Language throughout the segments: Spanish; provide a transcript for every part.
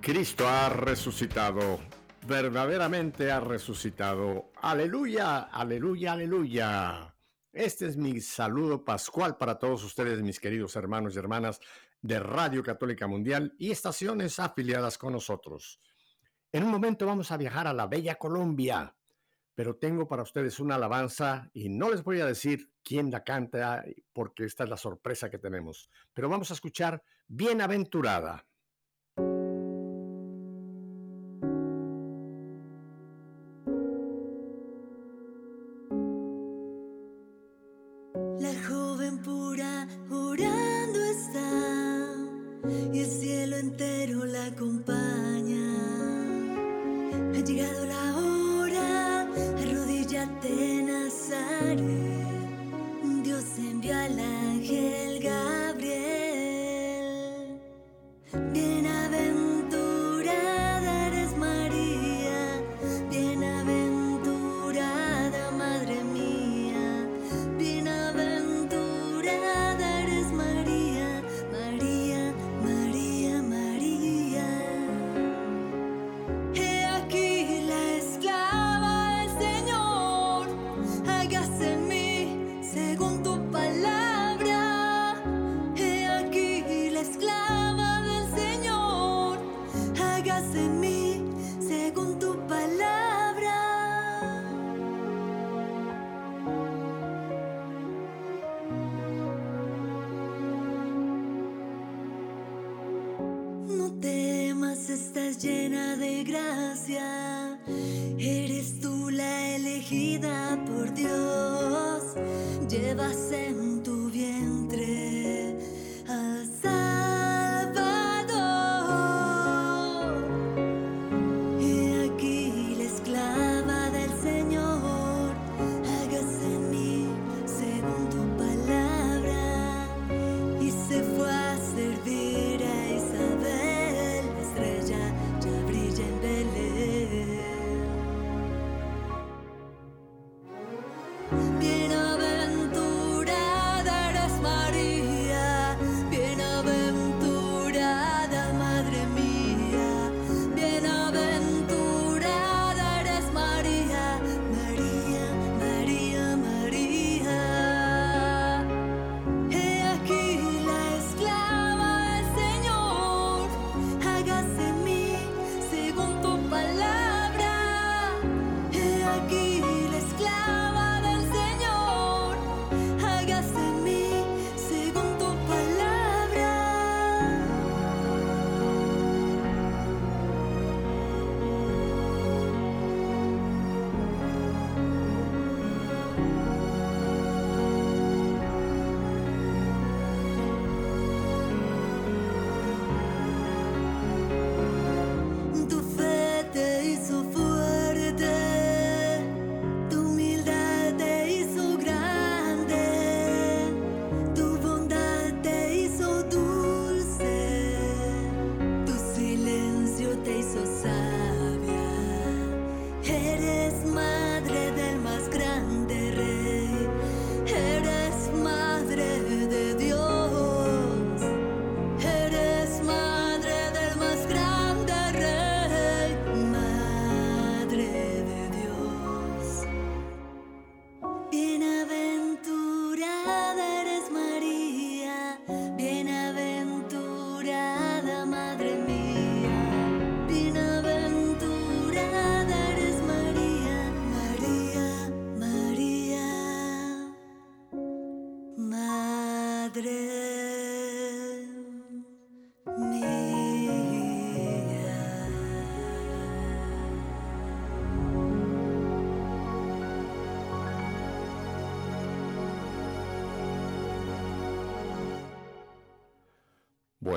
Cristo ha resucitado, verdaderamente ha resucitado. Aleluya, aleluya, aleluya. Este es mi saludo pascual para todos ustedes, mis queridos hermanos y hermanas de Radio Católica Mundial y estaciones afiliadas con nosotros. En un momento vamos a viajar a la bella Colombia, pero tengo para ustedes una alabanza y no les voy a decir quién la canta porque esta es la sorpresa que tenemos, pero vamos a escuchar Bienaventurada.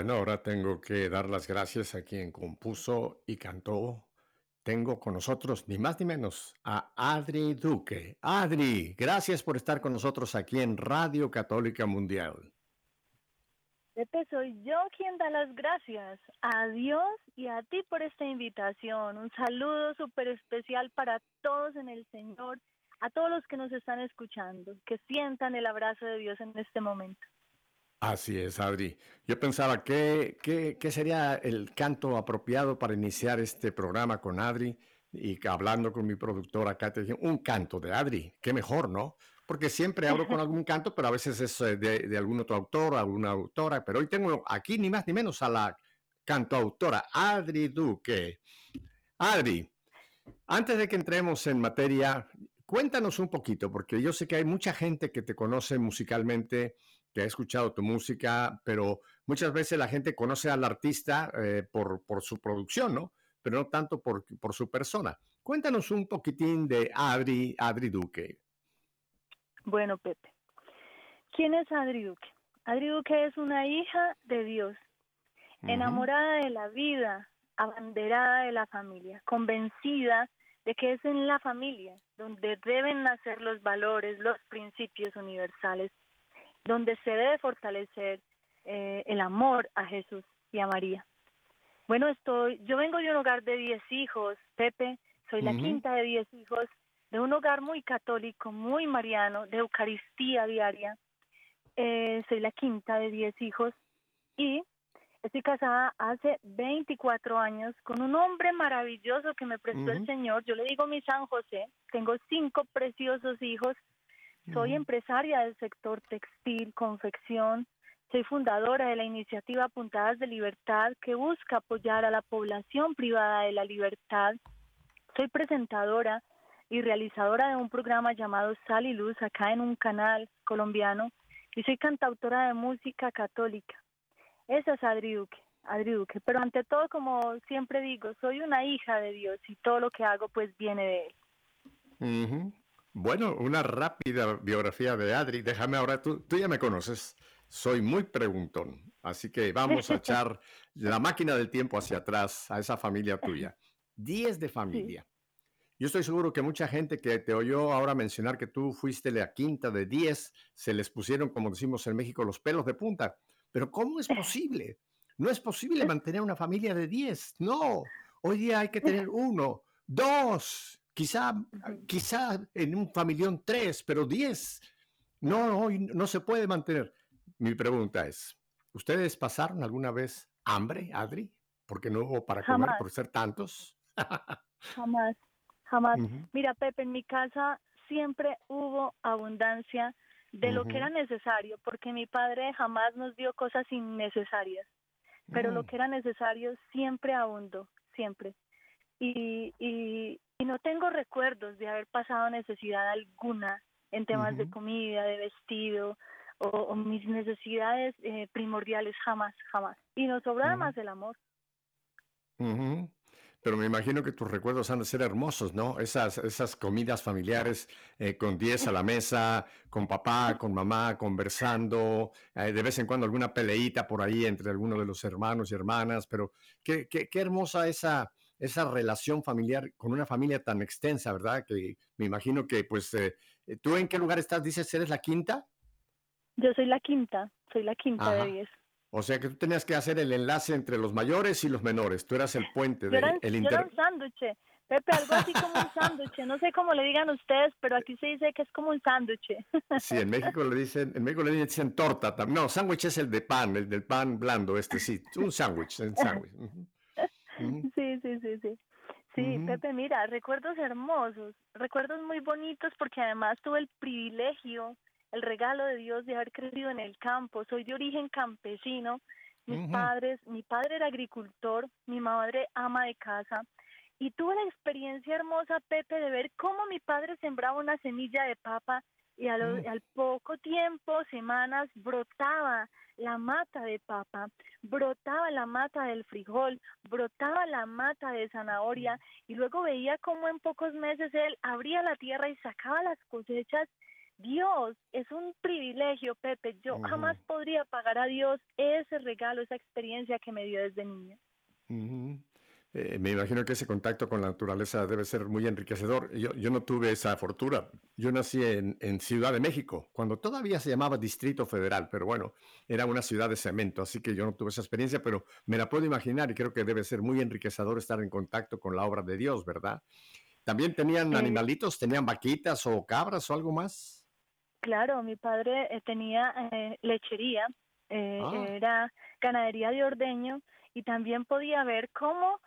Bueno, ahora tengo que dar las gracias a quien compuso y cantó. Tengo con nosotros ni más ni menos a Adri Duque. Adri, gracias por estar con nosotros aquí en Radio Católica Mundial. Pepe, soy yo quien da las gracias a Dios y a ti por esta invitación. Un saludo súper especial para todos en el Señor, a todos los que nos están escuchando, que sientan el abrazo de Dios en este momento. Así es, Adri. Yo pensaba que, qué sería el canto apropiado para iniciar este programa con Adri y hablando con mi productora acá te dije, un canto de Adri, qué mejor, ¿no? Porque siempre hablo con algún canto, pero a veces es eh, de, algún otro autor, alguna autora, pero hoy tengo aquí ni más ni menos a la cantautora Adri Duque. Adri, antes de que entremos en materia, cuéntanos un poquito, porque yo sé que hay mucha gente que te conoce musicalmente que ha escuchado tu música, pero muchas veces la gente conoce al artista eh, por, por, su producción, ¿no? Pero no tanto por, por, su persona. Cuéntanos un poquitín de Adri, Adri Duque. Bueno, Pepe, ¿quién es Adri Duque? Adri Duque es una hija de Dios, enamorada de la vida, abanderada de la familia, convencida de que es en la familia donde deben nacer los valores, los principios universales donde se debe fortalecer eh, el amor a Jesús y a María. Bueno, estoy, yo vengo de un hogar de 10 hijos, Pepe, soy la quinta de 10 hijos, de un hogar muy católico, muy mariano, de Eucaristía diaria. Eh, soy la quinta de 10 hijos y estoy casada hace 24 años con un hombre maravilloso que me prestó el Señor. Yo le digo mi San José, tengo cinco preciosos hijos soy empresaria del sector textil, confección. Soy fundadora de la iniciativa Puntadas de Libertad que busca apoyar a la población privada de la libertad. Soy presentadora y realizadora de un programa llamado Sal y Luz acá en un canal colombiano y soy cantautora de música católica. Esa es Adri Duque, Adri Duque. Pero ante todo, como siempre digo, soy una hija de Dios y todo lo que hago pues viene de Él. Bueno, una rápida biografía de Adri. Déjame ahora, tú, tú ya me conoces, soy muy preguntón, así que vamos a echar la máquina del tiempo hacia atrás a esa familia tuya. Diez de familia. Yo estoy seguro que mucha gente que te oyó ahora mencionar que tú fuiste la quinta de diez, se les pusieron, como decimos en México, los pelos de punta. Pero ¿cómo es posible? No es posible mantener una familia de diez. No, hoy día hay que tener uno, dos, Quizá, quizá en un familión tres, pero diez. No, no, no se puede mantener. Mi pregunta es, ¿ustedes pasaron alguna vez hambre, Adri? Porque no hubo para comer por ser tantos. jamás, jamás. Mira, Pepe, en mi casa siempre hubo abundancia de lo que era necesario, porque mi padre jamás nos dio cosas innecesarias, pero lo mm. que era necesario siempre abundó, siempre. Y, y, y no tengo recuerdos de haber pasado necesidad alguna en temas de comida, de vestido o, mis necesidades eh, primordiales jamás, jamás. Y nos sobra más el amor. Pero me imagino que tus recuerdos han de ser hermosos, ¿no? Esas, esas comidas familiares eh, con 10 a la mesa, con papá, con mamá, conversando, eh, de vez en cuando alguna peleita por ahí entre algunos de los hermanos y hermanas, pero qué, qué, qué hermosa esa, esa relación familiar con una familia tan extensa, ¿verdad? Que me imagino que, pues, eh, eh, ¿tú en qué lugar estás? Dices, ¿eres la quinta? Yo soy la quinta, soy la quinta de diez. O sea que tú tenías que hacer el enlace entre los mayores y los menores. Tú eras el puente del el inter... Yo era un sándwich. Pepe, algo así como un sándwich. No sé cómo le digan ustedes, pero aquí se dice que es como un sándwich. Sí, en México le dicen, en México le dicen torta. No, sándwich es el de pan, el del pan blando, este sí. Un sándwich, un sándwich. Sí, sí, sí, sí. Sí, Pepe, mira, recuerdos hermosos, recuerdos muy bonitos porque además tuve el privilegio, el regalo de Dios de haber crecido en el campo. Soy de origen campesino. Mis padres, mi padre era agricultor, mi madre ama de casa. Y tuve la experiencia hermosa, Pepe, de ver cómo mi padre sembraba una semilla de papa y mm. al poco tiempo, semanas, brotaba la mata de papa, brotaba la mata del frijol, brotaba la mata de zanahoria y luego veía cómo en pocos meses él abría la tierra y sacaba las cosechas Dios es un privilegio, Pepe. Yo jamás podría pagar a Dios ese regalo, esa experiencia que me dio desde niña. Eh, me imagino que ese contacto con la naturaleza debe ser muy enriquecedor. Yo, yo no tuve esa fortuna. Yo nací en, en Ciudad de México, cuando todavía se llamaba Distrito Federal, pero bueno, era una ciudad de cemento, así que yo no tuve esa experiencia, pero me la puedo imaginar y creo que debe ser muy enriquecedor estar en contacto con la obra de Dios, ¿verdad? ¿También tenían animalitos? ¿Tenían vaquitas o cabras o algo más? Claro, mi padre eh, tenía eh, lechería, eh, Ah. era ganadería de ordeño y también podía ver cómo,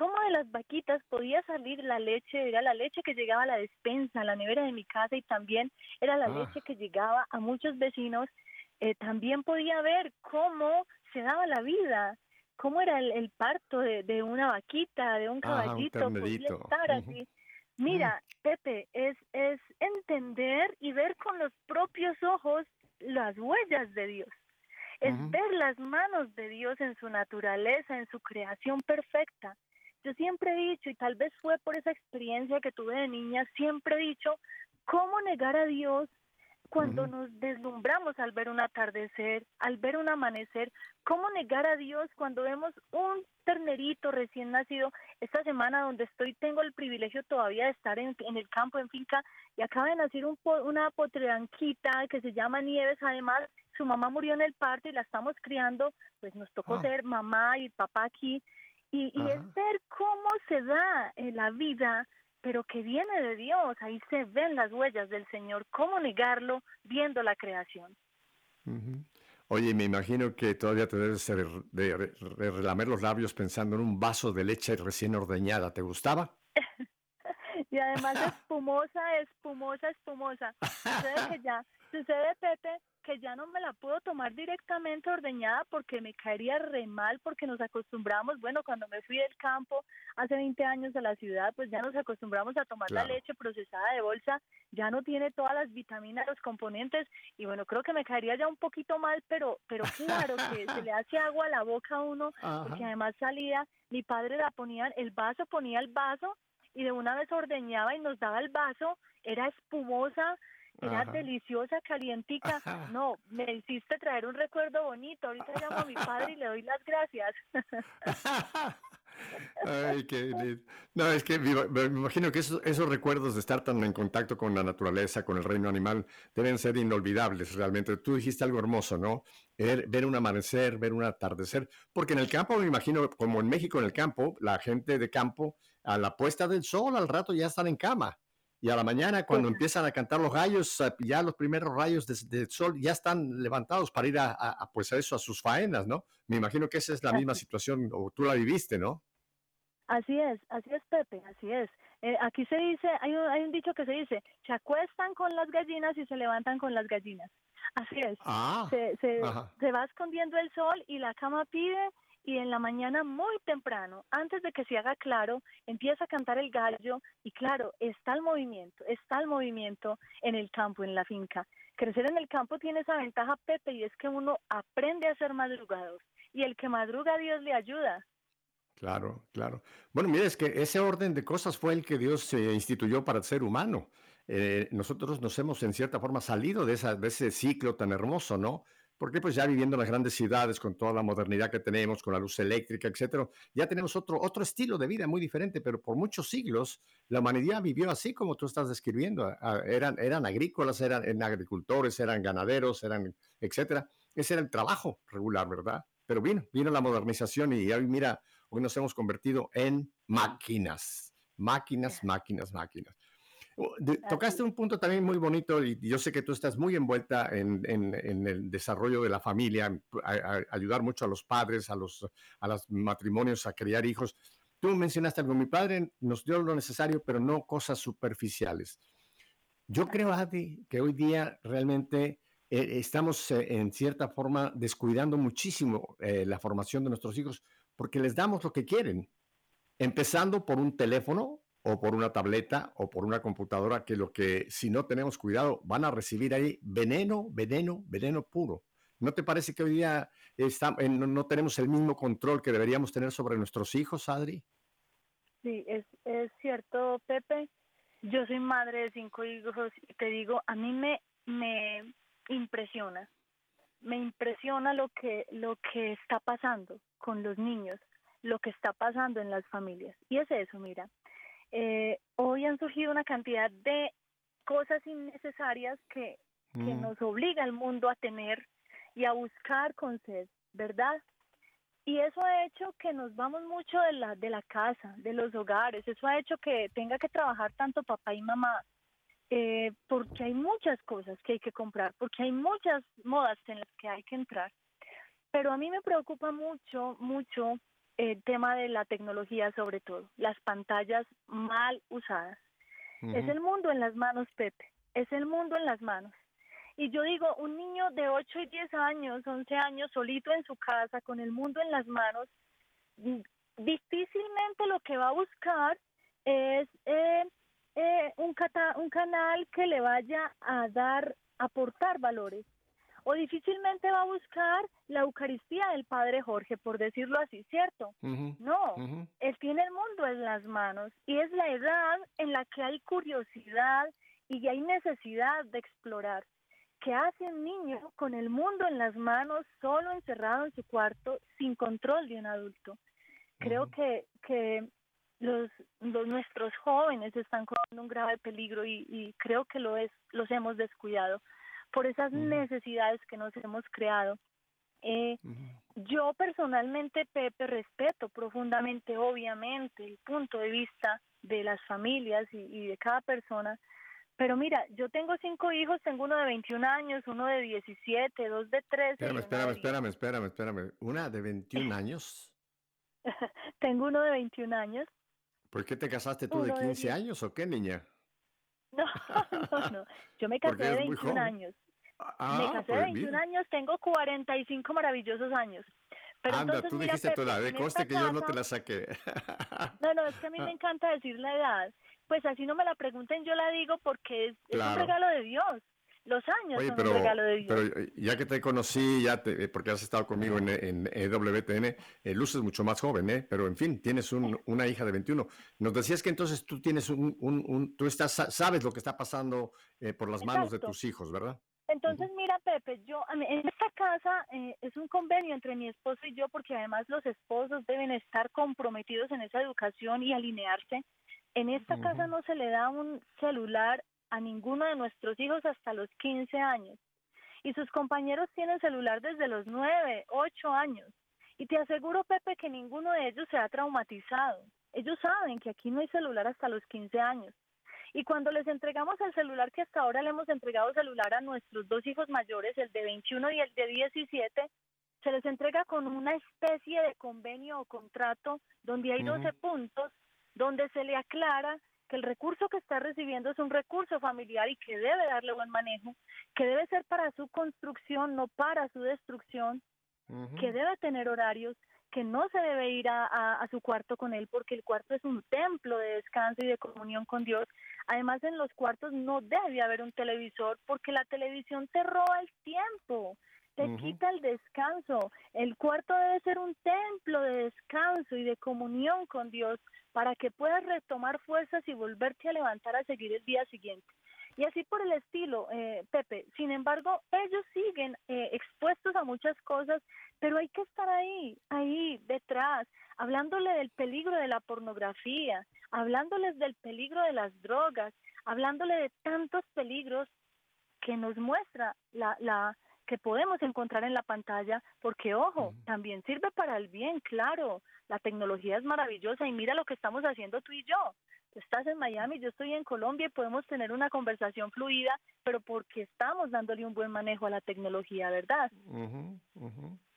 cómo de las vaquitas podía salir la leche, era la leche que llegaba a la despensa, a la nevera de mi casa y también era la Ah. leche que llegaba a muchos vecinos. Eh, también podía ver cómo se daba la vida, cómo era el, el parto de, de una vaquita, de un Ajá, un caballito, podía estar así. Mira, Pepe, es, es entender y ver con los propios ojos las huellas de Dios. Es ver las manos de Dios en su naturaleza, en su creación perfecta. Yo siempre he dicho, y tal vez fue por esa experiencia que tuve de niña, siempre he dicho, ¿cómo negar a Dios cuando nos deslumbramos al ver un atardecer, al ver un amanecer? ¿Cómo negar a Dios cuando vemos un ternerito recién nacido? Esta semana donde estoy tengo el privilegio todavía de estar en, en el campo, en finca, y acaba de nacer un una potranquita que se llama Nieves, además su mamá murió en el parto y la estamos criando, pues nos tocó Ah. ser mamá y papá aquí, y, y es ver cómo se da en la vida, pero que viene de Dios, ahí se ven las huellas del Señor, cómo negarlo viendo la creación. Oye, me imagino que todavía te debes ser de, re- de relamer los labios pensando en un vaso de leche recién ordeñada. ¿Te gustaba? Y además espumosa, espumosa, espumosa. Sucede que ya, sucede Pepe, que ya no me la puedo tomar directamente ordeñada porque me caería re mal porque nos acostumbramos, bueno, cuando me fui del campo hace 20 años a la ciudad, pues ya nos acostumbramos a tomar la leche procesada de bolsa, ya no tiene todas las vitaminas, los componentes y bueno, creo que me caería ya un poquito mal, pero pero claro que se le hace agua a la boca a uno porque además salía, mi padre la ponía, el vaso ponía el vaso y de una vez ordeñaba y nos daba el vaso, era espumosa, era Ajá. deliciosa, calientica. Ajá. No, me hiciste traer un recuerdo bonito. Ahorita llamo a mi padre y le doy las gracias. Ay, qué lindo. No, es que me, me imagino que esos, esos recuerdos de estar tan en contacto con la naturaleza, con el reino animal, deben ser inolvidables realmente. Tú dijiste algo hermoso, ¿no? Ver, ver un amanecer, ver un atardecer, porque en el campo, me imagino, como en México en el campo, la gente de campo, a la puesta del sol, al rato ya están en cama. Y a la mañana, cuando empiezan a cantar los gallos, ya los primeros rayos de- del sol ya están levantados para ir a, a- a, pues a eso, a sus faenas, ¿no? Me imagino que esa es la misma situación, o tú la viviste, ¿no? Así es, así es, Pepe, así es. Eh, aquí se dice, hay un, hay un dicho que se dice, se acuestan con las gallinas y se levantan con las gallinas. Así es. Ah, Se, se, se va escondiendo el sol y la cama pide y en la mañana muy temprano, antes de que se haga claro, empieza a cantar el gallo y claro, está el movimiento, está el movimiento en el campo, en la finca. Crecer en el campo tiene esa ventaja, Pepe, y es que uno aprende a ser madrugados y el que madruga Dios le ayuda. Claro, claro. Bueno, mira, es que ese orden de cosas fue el que Dios eh, instituyó para el ser humano. Eh, nosotros nos hemos en cierta forma salido de, de ese ciclo tan hermoso, ¿no? Porque pues ya viviendo en las grandes ciudades, con toda la modernidad que tenemos, con la luz eléctrica, etcétera, ya tenemos otro, otro estilo de vida muy diferente, pero por muchos siglos la humanidad vivió así como tú estás describiendo. Ah, Eran, eran agrícolas, eran, eran agricultores, eran ganaderos, eran, etcétera. Ese era el trabajo regular, ¿verdad? Pero vino, vino la modernización y hoy mira, hoy nos hemos convertido en máquinas, máquinas, máquinas, máquinas. Oh, Tocaste un punto también muy bonito y yo sé que tú estás muy envuelta en, en- en el desarrollo de la familia, a, a- ayudar mucho a los padres, a los, a los matrimonios, a criar hijos. Tú mencionaste algo, mi padre nos dio lo necesario, pero no cosas superficiales. Yo creo, Adi, que hoy día realmente eh, estamos eh, en cierta forma descuidando muchísimo eh, la formación de nuestros hijos porque les damos lo que quieren, empezando por un teléfono o por una tableta o por una computadora que lo que si no tenemos cuidado van a recibir ahí veneno, veneno, veneno puro. ¿No te parece que hoy día está- eh, no, no tenemos el mismo control que deberíamos tener sobre nuestros hijos, Adri? Sí, es, es cierto, Pepe. Yo soy madre de cinco hijos y te digo, a mí me me impresiona. Me impresiona lo que, lo que está pasando con los niños, lo que está pasando en las familias. Y es eso, mira. Eh, hoy han surgido una cantidad de cosas innecesarias que, que Mm. nos obliga el mundo a tener y a buscar con sed, ¿verdad? Y eso ha hecho que nos vamos mucho de la, de la casa, de los hogares. Eso ha hecho que tenga que trabajar tanto papá y mamá, eh, porque hay muchas cosas que hay que comprar, porque hay muchas modas en las que hay que entrar. Pero a mí me preocupa mucho, mucho el tema de la tecnología sobre todo, las pantallas mal usadas. Es el mundo en las manos, Pepe, es el mundo en las manos. Y yo digo, un niño de 8 y 10 años, 11 años, solito en su casa, con el mundo en las manos, mm, difícilmente lo que va a buscar es eh, eh, un, cata- un canal que le vaya a dar, aportar valores. O difícilmente va a buscar la Eucaristía del Padre Jorge, por decirlo así, ¿cierto? No, él tiene el mundo en las manos y es la edad en la que hay curiosidad y hay necesidad de explorar. ¿Qué hace un niño con el mundo en las manos, solo encerrado en su cuarto, sin control de un adulto? Creo que, que los, los nuestros jóvenes están corriendo un grave peligro y, y creo que lo es, los hemos descuidado por esas necesidades que nos hemos creado. Eh, yo personalmente, Pepe, respeto profundamente, obviamente, el punto de vista de las familias y, y de cada persona. Pero mira, yo tengo cinco hijos, tengo uno de 21 años, uno de 17, dos de 13. y Espérame, espérame, espérame, espérame, espérame. Una de 21 años. 10. tengo uno de 21 años. ¿Por qué te casaste tú de Uno de 15 diez. años o qué, niña? No, no, no. Yo me casé de eres muy 21 joven. años. Ah, me casé de pues 21 mira. años, tengo 45 maravillosos años. Pero Anda, entonces, tú mira, dijiste tu Pepe, edad, en de esta conste que yo no te la saqué. No, no, es que a mí Ah. me encanta decir la edad. Pues así no me la pregunten, yo la digo porque es, es un regalo de Dios. Los años Oye, son pero, un regalo de Dios. pero eh, ya que te conocí, ya te, eh, porque has estado conmigo en, en EWTN, eh, luces mucho más joven, ¿eh? Pero en fin, tienes un- una hija de 21. Nos decías que entonces tú tienes un, un- un- tú estás, sa- sabes lo que está pasando eh, por las manos de tus hijos, ¿verdad? Entonces, mira, Pepe, yo en esta casa eh, es un convenio entre mi esposo y yo, porque además los esposos deben estar comprometidos en esa educación y alinearse. En esta casa no se le da un celular a ninguno de nuestros hijos hasta los 15 años. Y sus compañeros tienen celular desde los 9, 8 años. Y te aseguro, Pepe, que ninguno de ellos se ha traumatizado. Ellos saben que aquí no hay celular hasta los 15 años. Y cuando les entregamos el celular, que hasta ahora le hemos entregado celular a nuestros dos hijos mayores, el de 21 y el de 17, se les entrega con una especie de convenio o contrato donde hay 12 Ujú. puntos, donde se le aclara que el recurso que está recibiendo es un recurso familiar y que debe darle buen manejo, que debe ser para su construcción, no para su destrucción, que debe tener horarios, que no se debe ir a, a- a su cuarto con él porque el cuarto es un templo de descanso y de comunión con Dios. Además, en los cuartos no debe haber un televisor porque la televisión te roba el tiempo, te quita el descanso. El cuarto debe ser un templo de descanso y de comunión con Dios para que puedas retomar fuerzas y volverte a levantar a seguir el día siguiente. Y así por el estilo, eh, Pepe. Sin embargo, ellos siguen eh, expuestos a muchas cosas, pero hay que estar ahí, ahí, detrás, hablándole del peligro de la pornografía, hablándoles del peligro de las drogas, hablándole de tantos peligros que nos muestra la, la que podemos encontrar en la pantalla, porque ojo, también sirve para el bien, claro. La tecnología es maravillosa y mira lo que estamos haciendo tú y yo. Tú estás en Miami, yo estoy en Colombia y podemos tener una conversación fluida, pero porque estamos dándole un buen manejo a la tecnología, ¿verdad?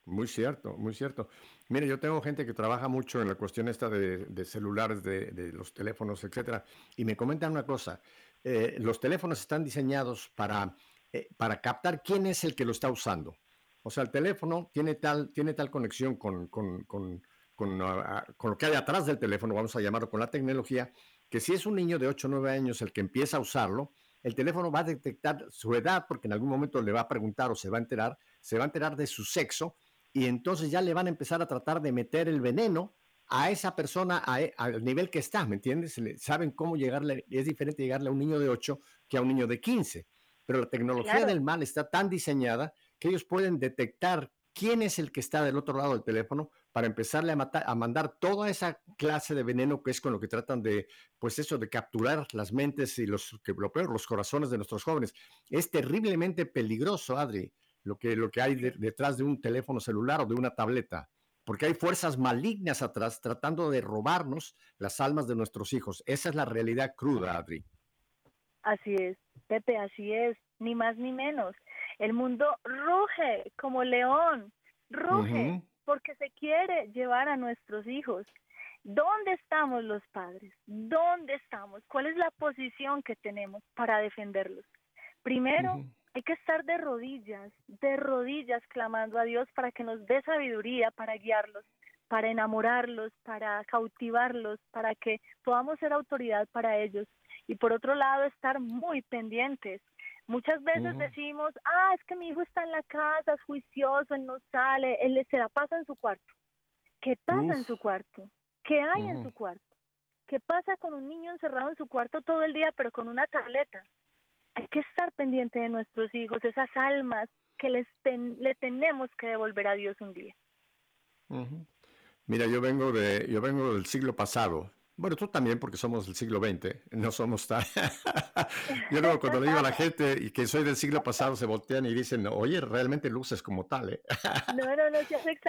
Muy cierto, muy cierto. Mire, yo tengo gente que trabaja mucho en la cuestión esta de, de celulares, de, de los teléfonos, etcétera, y me comentan una cosa. eh, los teléfonos están diseñados para, eh, para captar quién es el que lo está usando. O sea, el teléfono tiene tal, tiene tal conexión con, con, con, con, ah, ah, lo que hay atrás del teléfono, vamos a llamarlo con la tecnología, que si es un niño de 8 o 9 años el que empieza a usarlo, el teléfono va a detectar su edad porque en algún momento le va a preguntar o se va a enterar, se va a enterar de su sexo y entonces ya le van a empezar a tratar de meter el veneno a esa persona e- al nivel que está, ¿me entiendes? Saben cómo llegarle, es diferente llegarle a un niño de 8 que a un niño de 15. Pero la tecnología del mal está tan diseñada que ellos pueden detectar quién es el que está del otro lado del teléfono para empezarle a, matar, a mandar toda esa clase de veneno que es con lo que tratan de, pues eso, de capturar las mentes y los, que, lo peor, los corazones de nuestros jóvenes. Es terriblemente peligroso, Adri, lo que, lo que hay detrás de un teléfono celular o de una tableta, porque hay fuerzas malignas atrás tratando de robarnos las almas de nuestros hijos. Esa es la realidad cruda, Adri. Así es, Pepe, así es, ni más ni menos. El mundo ruge como león, ruge porque se quiere llevar a nuestros hijos. ¿Dónde estamos los padres? ¿Dónde estamos? ¿Cuál es la posición que tenemos para defenderlos? Primero, hay que estar de rodillas, de rodillas clamando a Dios para que nos dé sabiduría para guiarlos, para enamorarlos, para cautivarlos, para que podamos ser autoridad para ellos. Y por otro lado, estar muy pendientes Muchas veces decimos, ah, es que mi hijo está en la casa, es juicioso, él no sale, él se la pasa en su cuarto. ¿Qué pasa en su cuarto? ¿Qué hay en su cuarto? ¿Qué pasa con un niño encerrado en su cuarto todo el día, pero con una tableta? Hay que estar pendiente de nuestros hijos, esas almas que les le tenemos que devolver a Dios un día. Mira, yo vengo de, yo vengo del siglo pasado. Bueno, tú también, porque somos del siglo XX, no somos tan... Yo luego cuando le digo a la gente y que soy del siglo pasado, se voltean y dicen, oye, realmente luces como tal, ¿eh? No, no, no,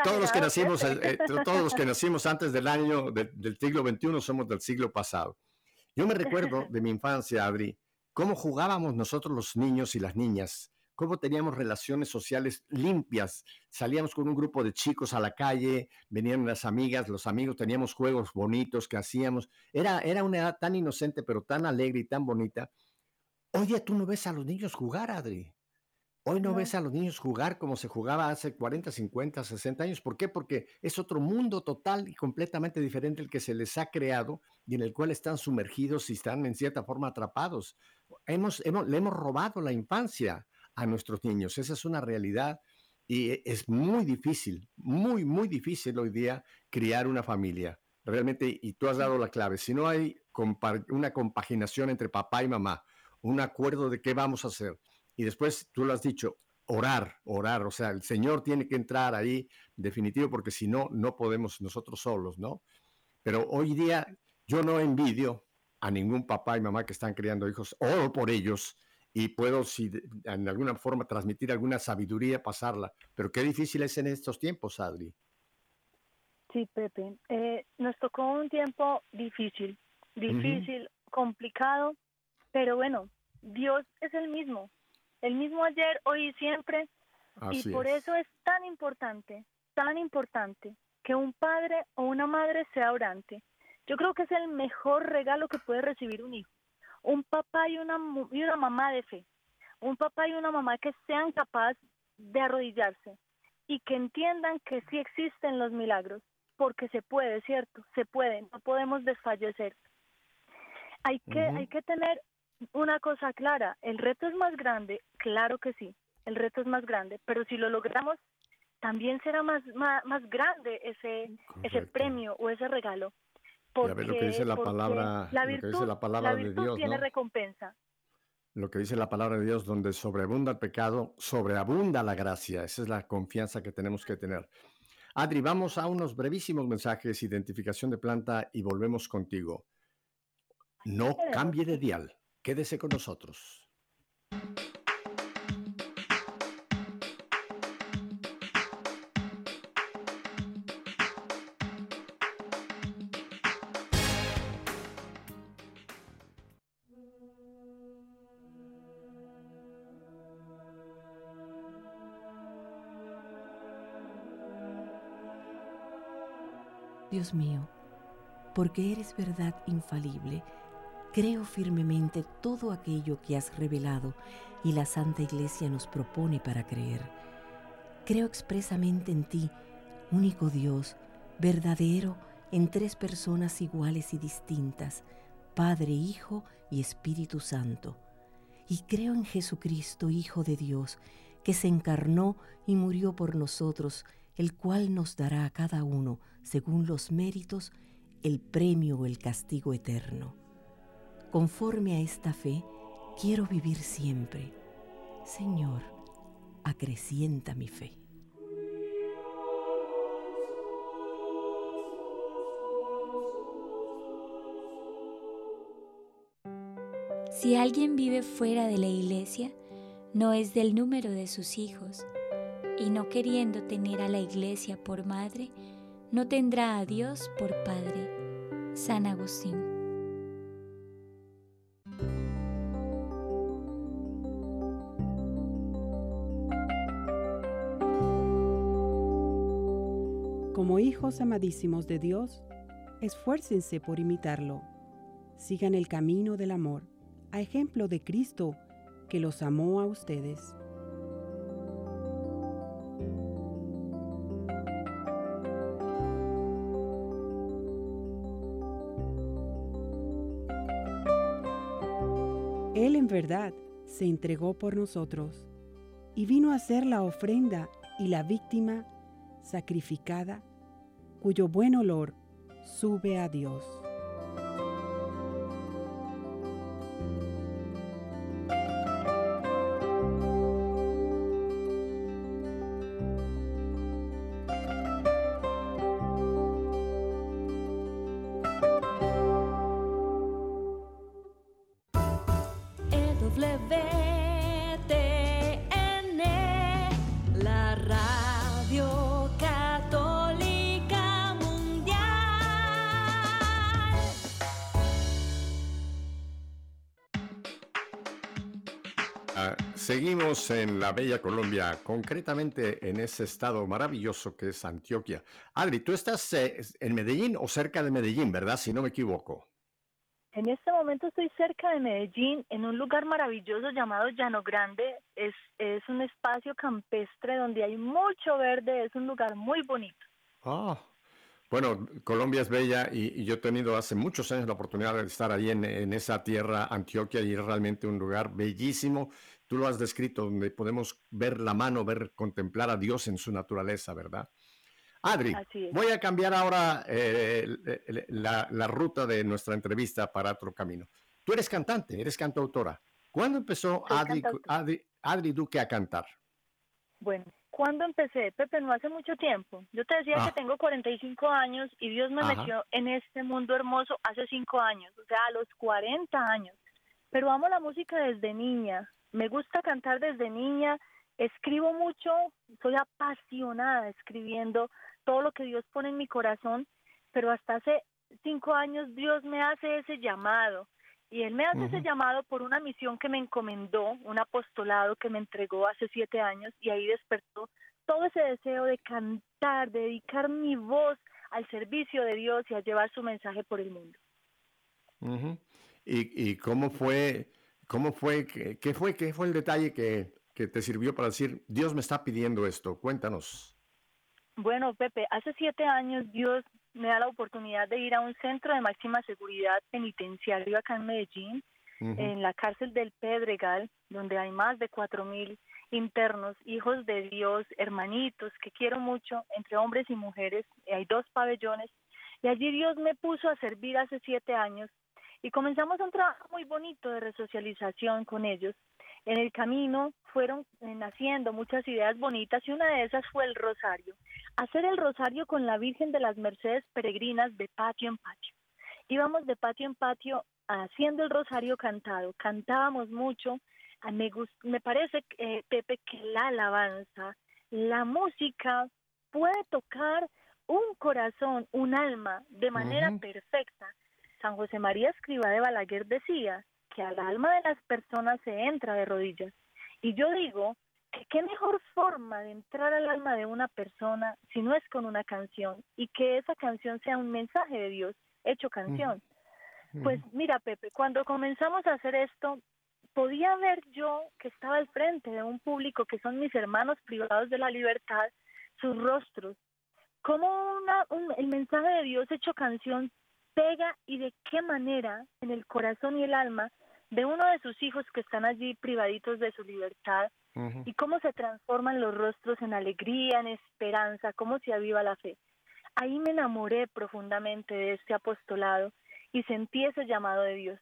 Todos los que nacimos, eh, eh, todos los que nacimos antes del año del siglo XXI somos del siglo pasado. Yo me recuerdo de mi infancia, Adri, cómo jugábamos nosotros los niños y las niñas cómo teníamos relaciones sociales limpias. Salíamos con un grupo de chicos a la calle, venían las amigas, los amigos, teníamos juegos bonitos que hacíamos. Era, era una edad tan inocente, pero tan alegre y tan bonita. Oye, tú no ves a los niños jugar, Adri. Hoy no, ves a los niños jugar como se jugaba hace 40, 50, 60 años. ¿Por qué? Porque es otro mundo total y completamente diferente el que se les ha creado y en el cual están sumergidos y están en cierta forma atrapados. Hemos, hemos, le hemos robado la infancia a nuestros niños. Esa es una realidad y e, es muy difícil, muy, muy difícil hoy día criar una familia. Realmente, y tú has dado la clave, si no hay una compaginación entre papá y mamá, un acuerdo de qué vamos a hacer, y después tú lo has dicho, orar, orar, o sea, el Señor tiene que entrar ahí definitivo porque si no, no podemos nosotros solos, ¿no? Pero hoy día yo no envidio a ningún papá y mamá que están criando hijos, oro por ellos, y puedo si, en alguna forma transmitir alguna sabiduría, pasarla. Pero qué difícil es en estos tiempos, Adri. Sí, Pepe. Eh, nos tocó un tiempo difícil, difícil, complicado, pero bueno, Dios es el mismo, el mismo ayer, hoy y siempre. y por eso es tan importante, tan importante que un padre o una madre sea orante. Yo creo que es el mejor regalo que puede recibir un hijo un papá y una, y una mamá de fe, un papá y una mamá que sean capaces de arrodillarse y que entiendan que sí existen los milagros, porque se puede, ¿cierto? Se puede, no podemos desfallecer. Hay que, hay que tener una cosa clara, el reto es más grande, claro que sí, el reto es más grande, pero si lo logramos, también será más, más, grande ese, ese premio o ese regalo. Porque, lo que dice la palabra, la virtud, dice la palabra de Dios, tiene recompensa. Lo que dice la palabra de Dios, donde sobreabunda el pecado, sobreabunda la gracia. Esa es la confianza que tenemos que tener. Adri, vamos a unos brevísimos mensajes, identificación de planta y volvemos contigo. No cambie de dial, quédese con nosotros. Dios mío, porque eres verdad infalible, creo firmemente todo aquello que has revelado y la Santa Iglesia nos propone para creer. Creo expresamente en ti, único Dios, verdadero en tres personas iguales y distintas, Padre, Hijo y Espíritu Santo. Y creo en Jesucristo, Hijo de Dios, que se encarnó y murió por nosotros, el cual nos dará a cada uno según los méritos, el premio o el castigo eterno. Conforme a esta fe, quiero vivir siempre, Señor, acrecienta mi fe. Si alguien vive fuera de la iglesia, no es del número de sus hijos, y no queriendo tener a la iglesia por madre, no tendrá a Dios por Padre. San Agustín. Como hijos amadísimos de Dios, esfuércense por imitarlo. Sigan el camino del amor, a ejemplo de Cristo, que los amó a ustedes. Él en verdad se entregó por nosotros y vino a ser la ofrenda y la víctima sacrificada cuyo buen olor sube a Dios. Seguimos en la bella Colombia, concretamente en ese estado maravilloso que es Antioquia. Adri, tú estás eh, en Medellín o cerca de Medellín, ¿verdad? Si no me equivoco. En este momento estoy cerca de Medellín, en un lugar maravilloso llamado Llano Grande. Es, es un espacio campestre donde hay mucho verde, es un lugar muy bonito. Ah, bueno, Colombia es bella y, y yo he tenido hace muchos años la oportunidad de estar ahí en, en esa tierra, Antioquia, y es realmente un lugar bellísimo. Tú lo has descrito, donde podemos ver la mano, ver, contemplar a Dios en su naturaleza, ¿verdad? Adri, voy a cambiar ahora eh, la, la ruta de nuestra entrevista para otro camino. Tú eres cantante, eres cantautora. ¿Cuándo empezó Adri. Adri- Adri Duque a cantar? Bueno, ¿cuándo empecé? Pepe, no hace mucho tiempo. Yo te decía Ah. que tengo 45 años y Dios me Ajá. metió en este mundo hermoso hace 5 años, o sea, a los 40 años. Pero amo la música desde niña. Me gusta cantar desde niña. Escribo mucho, soy apasionada escribiendo todo lo que Dios pone en mi corazón, pero hasta hace cinco años Dios me hace ese llamado. Y Él me hace ese llamado por una misión que me encomendó, un apostolado que me entregó hace siete años y ahí despertó todo ese deseo de cantar, de dedicar mi voz al servicio de Dios y a llevar su mensaje por el mundo. ¿Y, y cómo fue, cómo fue, qué, qué fue, qué fue el detalle que, que te sirvió para decir, Dios me está pidiendo esto? Cuéntanos. Bueno, Pepe, hace siete años Dios me da la oportunidad de ir a un centro de máxima seguridad penitenciario acá en Medellín, Ujú. en la cárcel del Pedregal, donde hay más de cuatro mil internos, hijos de Dios, hermanitos que quiero mucho, entre hombres y mujeres. Hay dos pabellones y allí Dios me puso a servir hace siete años y comenzamos un trabajo muy bonito de resocialización con ellos. En el camino fueron eh, naciendo muchas ideas bonitas y una de esas fue el rosario. Hacer el rosario con la Virgen de las Mercedes Peregrinas de patio en patio. Íbamos de patio en patio haciendo el rosario cantado. Cantábamos mucho. Ah, Me, me parece, eh, Pepe, que la alabanza, la música puede tocar un corazón, un alma de manera perfecta. San José María Escriba de Balaguer decía que al alma de las personas se entra de rodillas. Y yo digo que qué mejor forma de entrar al alma de una persona si no es con una canción y que esa canción sea un mensaje de Dios hecho canción. Pues mira, Pepe, cuando comenzamos a hacer esto, podía ver yo que estaba al frente de un público que son mis hermanos privados de la libertad, sus rostros, cómo una, un- el mensaje de Dios hecho canción pega y de qué manera en el corazón y el alma de uno de sus hijos que están allí privaditos de su libertad y cómo se transforman los rostros en alegría, en esperanza, cómo se aviva la fe. Ahí me enamoré profundamente de este apostolado y sentí ese llamado de Dios.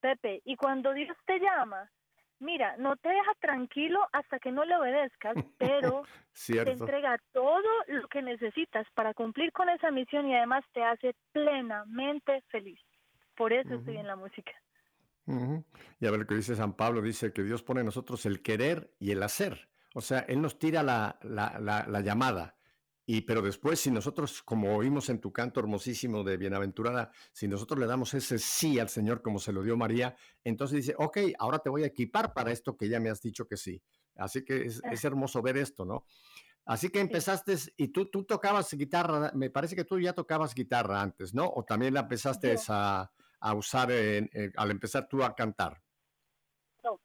Pepe, y cuando Dios te llama, mira, no te deja tranquilo hasta que no le obedezcas, pero te entrega todo lo que necesitas para cumplir con esa misión y además te hace plenamente feliz. Por eso estoy en la música. Y a ver lo que dice San Pablo, dice que Dios pone en nosotros el querer y el hacer. O sea, Él nos tira la, la, la, llamada. Y pero después, si nosotros, como oímos en tu canto hermosísimo de Bienaventurada, si nosotros le damos ese sí al Señor como se lo dio María, entonces dice, ok, ahora te voy a equipar para esto que ya me has dicho que sí. Así que es, es hermoso ver esto, ¿no? Así que empezaste, y tú, tú tocabas guitarra, me parece que tú ya tocabas guitarra antes, ¿no? O también la empezaste a, a, usar al empezar tú a cantar. No,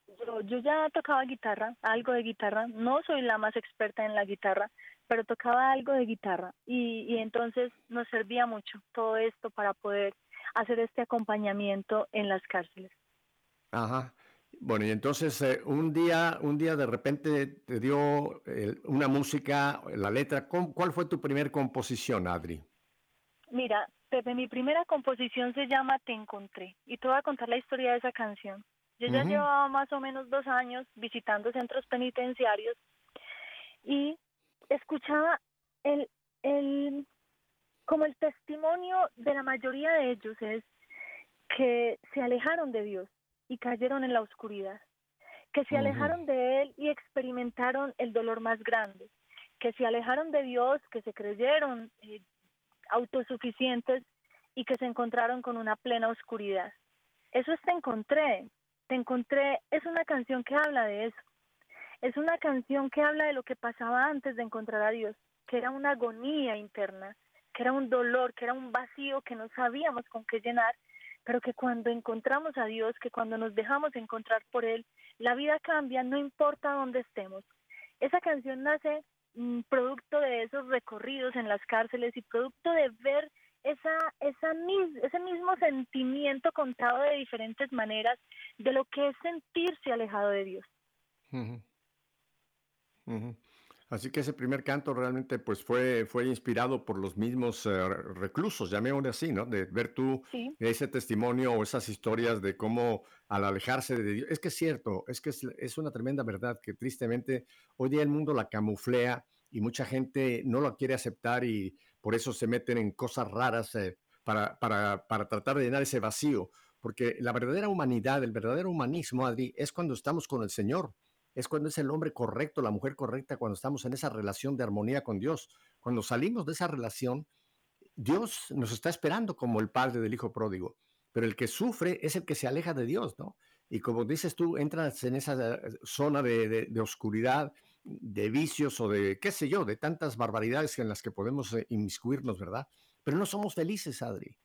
yo, ya tocaba guitarra, algo de guitarra, no soy la más experta en la guitarra, pero tocaba algo de guitarra y, y entonces nos servía mucho todo esto para poder hacer este acompañamiento en las cárceles. Ajá. Bueno, y entonces eh, un día, un día de repente te dio una música, la letra. ¿Cuál fue tu primera composición, Adri? Mira, Pepe, mi primera composición se llama Te encontré y te voy a contar la historia de esa canción. Yo ya llevaba más o menos dos años visitando centros penitenciarios y escuchaba el, el, como el testimonio de la mayoría de ellos es que se alejaron de Dios y cayeron en la oscuridad, que se alejaron de Él y experimentaron el dolor más grande, que se alejaron de Dios, que se creyeron eh, autosuficientes y que se encontraron con una plena oscuridad. Eso es Te Encontré. Te Encontré es una canción que habla de eso. Es una canción que habla de lo que pasaba antes de encontrar a Dios, que era una agonía interna, que era un dolor, que era un vacío que no sabíamos con qué llenar pero que cuando encontramos a Dios, que cuando nos dejamos encontrar por Él, la vida cambia, no importa dónde estemos. Esa canción nace mm, producto de esos recorridos en las cárceles y producto de ver esa, esa ese mismo sentimiento contado de diferentes maneras de lo que es sentirse alejado de Dios. Así que ese primer canto realmente pues fue, fue inspirado por los mismos uh, reclusos, llamémosle así, ¿no? De ver tú ese testimonio o esas historias de cómo al alejarse de Dios, es que es cierto, es que es, una tremenda verdad que tristemente hoy día el mundo la camuflea y mucha gente no lo quiere aceptar y por eso se meten en cosas raras eh, para, para, para tratar de llenar ese vacío, porque la verdadera humanidad, el verdadero humanismo, Adri, es cuando estamos con el Señor es cuando es el hombre correcto, la mujer correcta, cuando estamos en esa relación de armonía con Dios. Cuando salimos de esa relación, Dios nos está esperando como el padre del hijo pródigo, pero el que sufre es el que se aleja de Dios, ¿no? Y como dices tú, entras en esa eh, zona de, oscuridad, de vicios o de, qué sé yo, de tantas barbaridades en las que podemos eh, inmiscuirnos, ¿verdad? Pero no somos felices, Adri.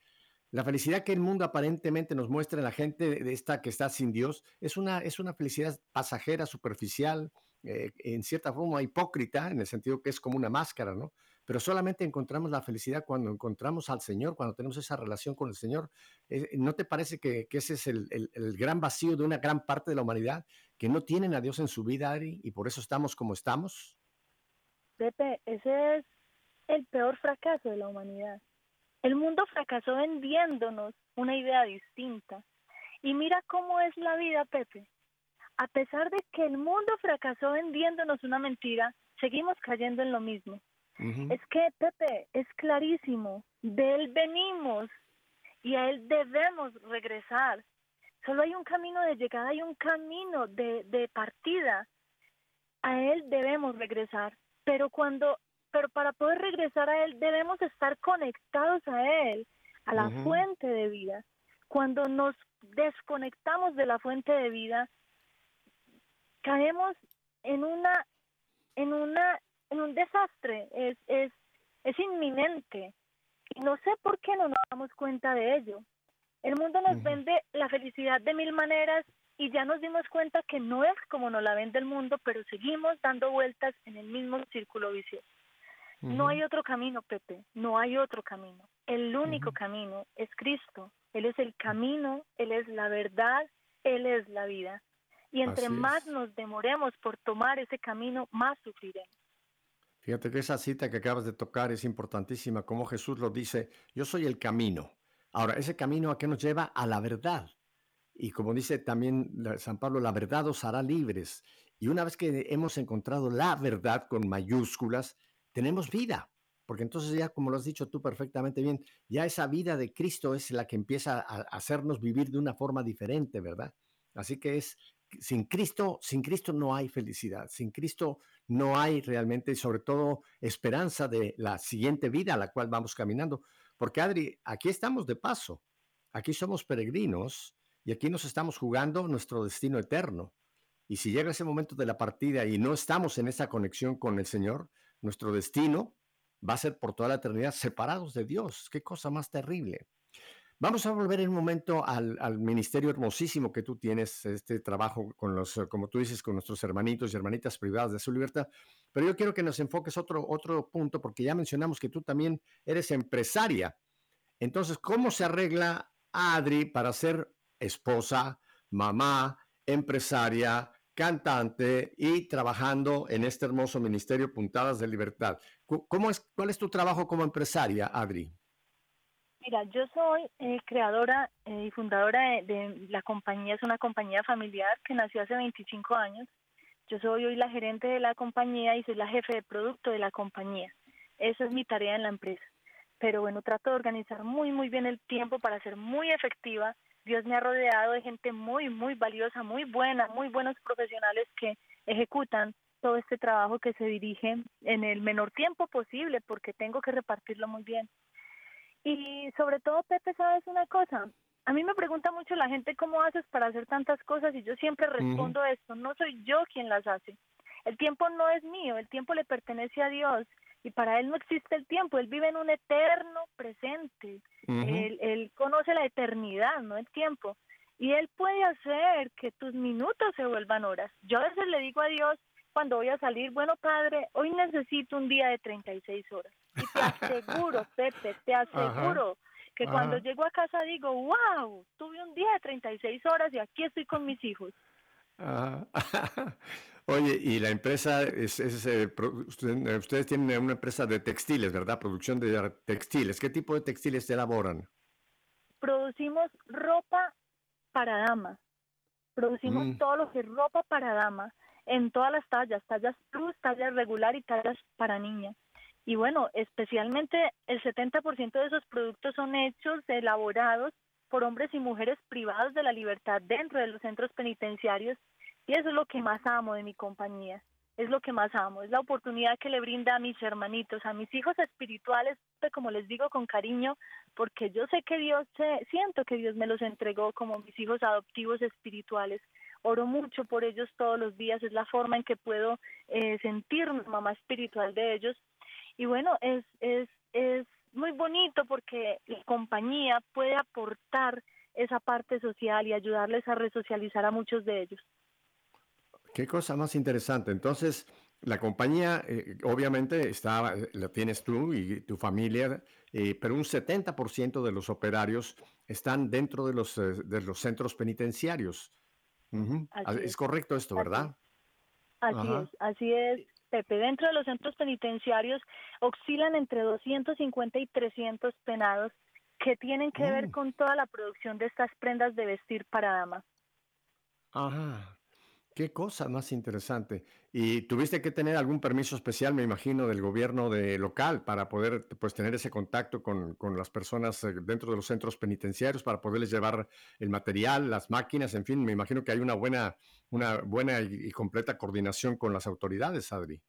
La felicidad que el mundo aparentemente nos muestra en la gente de esta que está sin Dios es una, es una felicidad pasajera, superficial, eh, en cierta forma hipócrita, en el sentido que es como una máscara, ¿no? Pero solamente encontramos la felicidad cuando encontramos al Señor, cuando tenemos esa relación con el Señor. Eh, ¿No te parece que, ese es el, el, gran vacío de una gran parte de la humanidad, que no tienen a Dios en su vida, Ari, y por eso estamos como estamos? Pepe, ese es el peor fracaso de la humanidad. El mundo fracasó vendiéndonos una idea distinta. Y mira cómo es la vida, Pepe. A pesar de que el mundo fracasó vendiéndonos una mentira, seguimos cayendo en lo mismo. Es que, Pepe, es clarísimo. De él venimos y a él debemos regresar. Solo hay un camino de llegada y un camino de, de partida. A él debemos regresar. Pero cuando pero para poder regresar a Él debemos estar conectados a Él, a la fuente de vida. Cuando nos desconectamos de la fuente de vida, caemos en una, en una, en un desastre, es, es, es inminente. Y no sé por qué no nos damos cuenta de ello. El mundo nos vende la felicidad de mil maneras y ya nos dimos cuenta que no es como nos la vende el mundo, pero seguimos dando vueltas en el mismo círculo vicioso. No hay otro camino, Pepe, no hay otro camino. El único camino es Cristo. Él es el camino, Él es la verdad, Él es la vida. Y entre más nos demoremos por tomar ese camino, más sufriremos. Fíjate que esa cita que acabas de tocar es importantísima, como Jesús lo dice, yo soy el camino. Ahora, ese camino a qué nos lleva? A la verdad. y como dice también San Pablo, la verdad os hará libres. Y una vez que hemos encontrado la verdad con mayúsculas, tenemos vida, porque entonces ya, como lo has dicho tú perfectamente bien, ya esa vida de Cristo es la que empieza a hacernos vivir de una forma diferente, ¿verdad? Así que es, sin Cristo, sin Cristo no hay felicidad, sin Cristo no hay realmente, sobre todo, esperanza de la siguiente vida a la cual vamos caminando. Porque Adri, aquí estamos de paso, aquí somos peregrinos y aquí nos estamos jugando nuestro destino eterno. Y si llega ese momento de la partida y no estamos en esa conexión con el Señor, nuestro destino va a ser por toda la eternidad separados de Dios. Qué cosa más terrible. Vamos a volver en un momento al, ministerio hermosísimo que tú tienes, este trabajo con los, como tú dices, con nuestros hermanitos y hermanitas privadas de su libertad. Pero yo quiero que nos enfoques otro, otro punto, porque ya mencionamos que tú también eres empresaria. Entonces, ¿cómo se arregla Adri para ser esposa, mamá, empresaria, cantante y trabajando en este hermoso ministerio Puntadas de Libertad. ¿Cómo es, ¿Cuál es tu trabajo como empresaria, Adri? Mira, yo soy eh, creadora eh, y fundadora de, la compañía, es una compañía familiar que nació hace 25 años. Yo soy hoy la gerente de la compañía y soy la jefe de producto de la compañía. Esa es mi tarea en la empresa. Pero bueno, trato de organizar muy, muy bien el tiempo para ser muy efectiva Dios me ha rodeado de gente muy, muy valiosa, muy buena, muy buenos profesionales que ejecutan todo este trabajo que se dirige en el menor tiempo posible porque tengo que repartirlo muy bien. Y sobre todo, Pepe, ¿sabes una cosa? A mí me pregunta mucho la gente cómo haces para hacer tantas cosas y yo siempre respondo esto, no soy yo quien las hace. El tiempo no es mío, el tiempo le pertenece a Dios y para él no existe el tiempo, él vive en un eterno presente, él, conoce la eternidad, no el tiempo, y él puede hacer que tus minutos se vuelvan horas. Yo a veces le digo a Dios cuando voy a salir, bueno Padre, hoy necesito un día de 36 horas, y te aseguro, Pepe, te aseguro. que cuando llego a casa digo, wow, tuve un día de 36 horas y aquí estoy con mis hijos. Oye, y la empresa, es, eh, eh, ustedes tienen una empresa de textiles, ¿verdad? Producción de textiles. ¿Qué tipo de textiles elaboran? Producimos ropa para dama. Producimos mm. todo lo que es ropa para dama en todas las tallas, tallas plus, tallas regular y tallas para niña. Y bueno, especialmente el 70% de esos productos son hechos, elaborados por hombres y mujeres privados de la libertad dentro de los centros penitenciarios y eso es lo que más amo de mi compañía, es lo que más amo, es la oportunidad que le brinda a mis hermanitos, a mis hijos espirituales, como les digo con cariño, porque yo sé que Dios, siento que Dios me los entregó como mis hijos adoptivos espirituales. Oro mucho por ellos todos los días, es la forma en que puedo eh, sentirme mamá espiritual de ellos. Y bueno, es, es, es muy bonito porque la compañía puede aportar esa parte social y ayudarles a resocializar a muchos de ellos. Qué cosa más interesante. Entonces, la compañía, eh, obviamente, está, la tienes tú y tu familia, eh, pero un 70% de los operarios están dentro de los, eh, de los centros penitenciarios. es. correcto esto, ¿verdad? Así es, así es, Pepe. Dentro de los centros penitenciarios oscilan entre 250 y 300 penados que tienen que ver mm. con toda la producción de estas prendas de vestir para dama. Ajá. Qué cosa más interesante. Y tuviste que tener algún permiso especial, me imagino, del gobierno de local para poder pues, tener ese contacto con, con las personas eh, dentro de los centros penitenciarios, para poderles llevar el material, las máquinas, en fin, me imagino que hay una buena, una buena y, completa coordinación con las autoridades, Adri.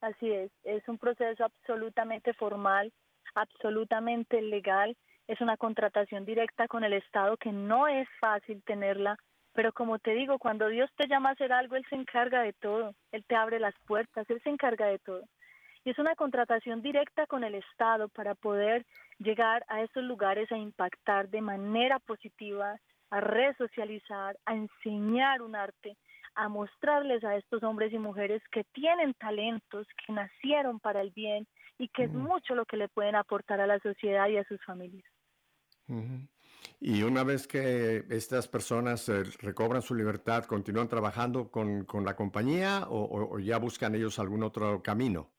Así es, es un proceso absolutamente formal, absolutamente legal, es una contratación directa con el Estado que no es fácil tenerla pero como te digo, cuando Dios te llama a hacer algo, Él se encarga de todo, Él te abre las puertas, Él se encarga de todo. Y es una contratación directa con el Estado para poder llegar a esos lugares a impactar de manera positiva, a resocializar, a enseñar un arte, a mostrarles a estos hombres y mujeres que tienen talentos, que nacieron para el bien y que es mucho lo que le pueden aportar a la sociedad y a sus familias. Y una vez que estas personas eh, recobran su libertad, ¿continúan trabajando con, la compañía o, ya buscan ellos algún otro camino?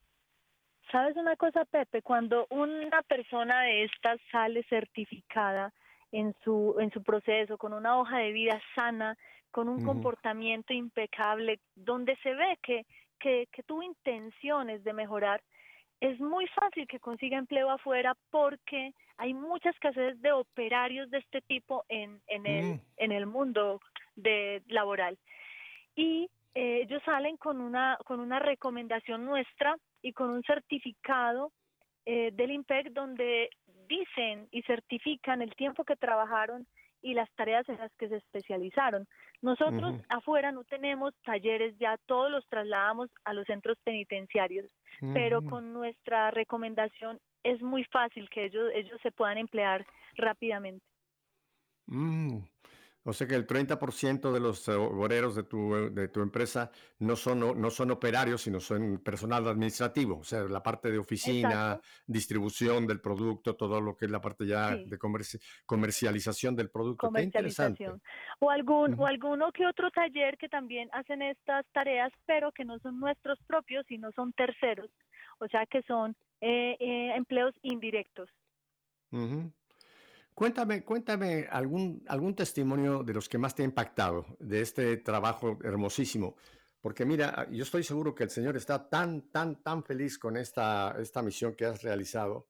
¿Sabes una cosa, Pepe? Cuando una persona de estas sale certificada en su, en su proceso, con una hoja de vida sana, con un comportamiento impecable, donde se ve que, que, que tuvo intenciones de mejorar, es muy fácil que consiga empleo afuera porque hay mucha escasez de operarios de este tipo en, en, el, Mm. en el mundo de, laboral. Y eh, ellos salen con una, con una recomendación nuestra y con un certificado eh, del IMPEC donde dicen y certifican el tiempo que trabajaron y las tareas en las que se especializaron. Nosotros afuera no tenemos talleres, ya todos los trasladamos a los centros penitenciarios, pero con nuestra recomendación es muy fácil que ellos, ellos se puedan emplear rápidamente. Mm, O sea que el 30% de los eh, obreros de tu, de tu empresa no son, no son operarios, sino son personal administrativo, o sea, la parte de oficina, Exacto. distribución del producto, todo lo que es la parte ya Sí. de comerci- comercialización del producto. Qué interesante. comercialización o algún o alguno que otro taller que también hacen estas tareas pero que no son nuestros propios sino son terceros o sea que son eh, eh, empleos indirectos Ujú. Cuéntame, cuéntame algún, algún testimonio de los que más te ha impactado de este trabajo hermosísimo. Porque mira, yo estoy seguro que el Señor está tan, tan, tan feliz con esta, esta misión que has realizado.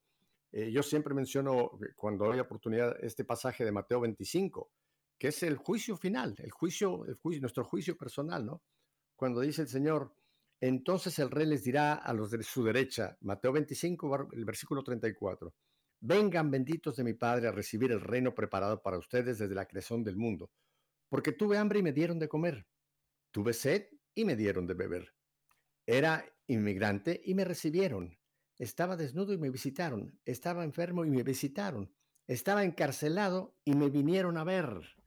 Eh, yo siempre menciono, cuando hay oportunidad, este pasaje de Mateo 25, que es el juicio final, el juicio, el juicio, nuestro juicio personal, ¿no? Cuando dice el Señor, entonces el rey les dirá a los de su derecha, Mateo 25, var- el versículo 34. Vengan benditos de mi Padre a recibir el reino preparado para ustedes desde la creación del mundo, porque tuve hambre y me dieron de comer, tuve sed y me dieron de beber. Era inmigrante y me recibieron, estaba desnudo y me visitaron, estaba enfermo y me visitaron, estaba encarcelado y me vinieron a ver.